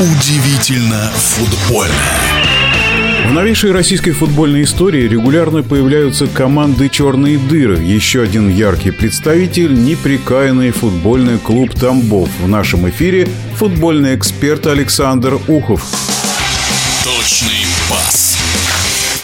Удивительно футбольно. В новейшей российской футбольной истории регулярно появляются команды «Черные дыры». Еще один яркий представитель – неприкаянный футбольный клуб «Тамбов». В нашем эфире футбольный эксперт Александр Ухов. Точный пас.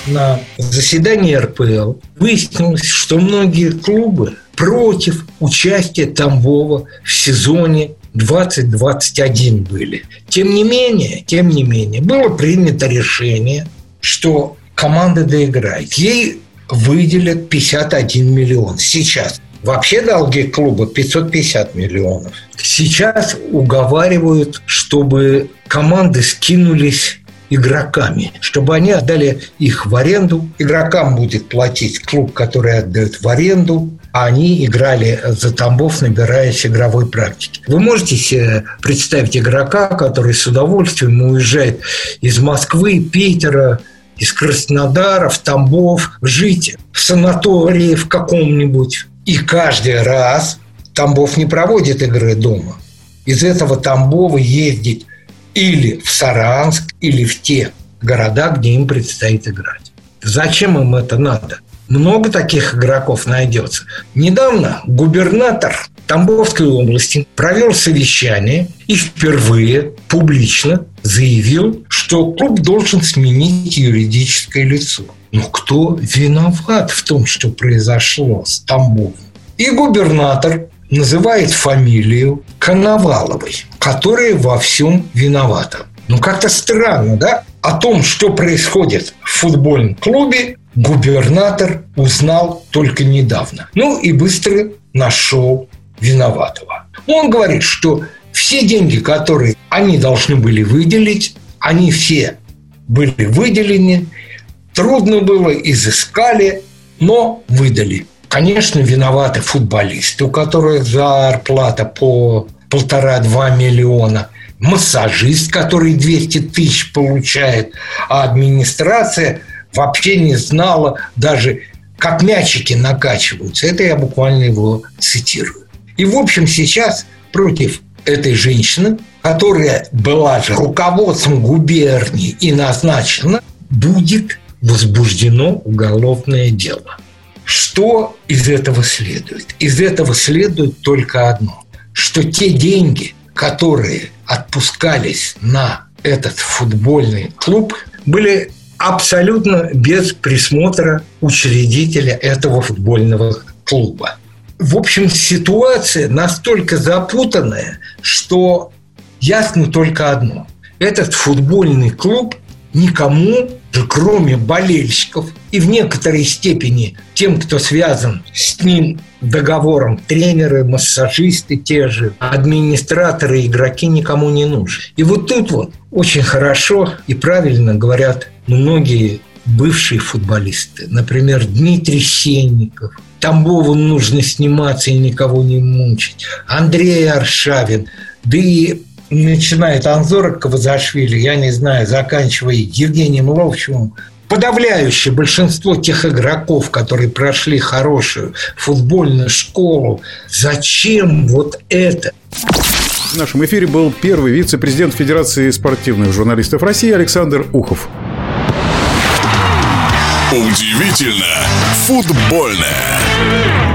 На заседании РПЛ выяснилось, что многие клубы против участия Тамбова в сезоне 2021 были. Тем не менее, тем не менее, было принято решение, что команда доиграет. Ей выделят 51 миллион сейчас. Вообще долги клуба 550 миллионов. Сейчас уговаривают, чтобы команды скинулись игроками, чтобы они отдали их в аренду. Игрокам будет платить клуб, который отдает в аренду, а они играли за Тамбов, набираясь игровой практики. Вы можете себе представить игрока, который с удовольствием уезжает из Москвы, Питера, из Краснодара в Тамбов, жить в санатории в каком-нибудь. И каждый раз Тамбов не проводит игры дома. Из этого Тамбова ездить или в Саранск, или в те города, где им предстоит играть. Зачем им это надо? Много таких игроков найдется. Недавно губернатор Тамбовской области провел совещание и впервые публично заявил, что клуб должен сменить юридическое лицо. Но кто виноват в том, что произошло с Тамбовом? И губернатор называет фамилию Коноваловой, которая во всем виновата. Ну, как-то странно, да? О том, что происходит в футбольном клубе, губернатор узнал только недавно. Ну, и быстро нашел виноватого. Он говорит, что все деньги, которые они должны были выделить, они все были выделены, трудно было, изыскали, но выдали. Конечно, виноваты футболисты, у которых зарплата по полтора-два миллиона, массажист, который 200 тысяч получает, а администрация вообще не знала даже, как мячики накачиваются. Это я буквально его цитирую. И, в общем, сейчас против этой женщины, которая была же руководством губернии и назначена, будет возбуждено уголовное дело. Что из этого следует? Из этого следует только одно, что те деньги, которые отпускались на этот футбольный клуб, были абсолютно без присмотра учредителя этого футбольного клуба. В общем, ситуация настолько запутанная, что ясно только одно. Этот футбольный клуб никому, кроме болельщиков и в некоторой степени тем, кто связан с ним договором, тренеры, массажисты те же, администраторы, игроки никому не нужны. И вот тут вот очень хорошо и правильно говорят многие бывшие футболисты. Например, Дмитрий Сенников. Тамбову нужно сниматься и никого не мучить. Андрей Аршавин. Да и начиная от Анзора Кавазашвили, я не знаю, заканчивая Евгением Ловчевым, подавляющее большинство тех игроков, которые прошли хорошую футбольную школу, зачем вот это? В нашем эфире был первый вице-президент Федерации спортивных журналистов России Александр Ухов. Удивительно футбольное.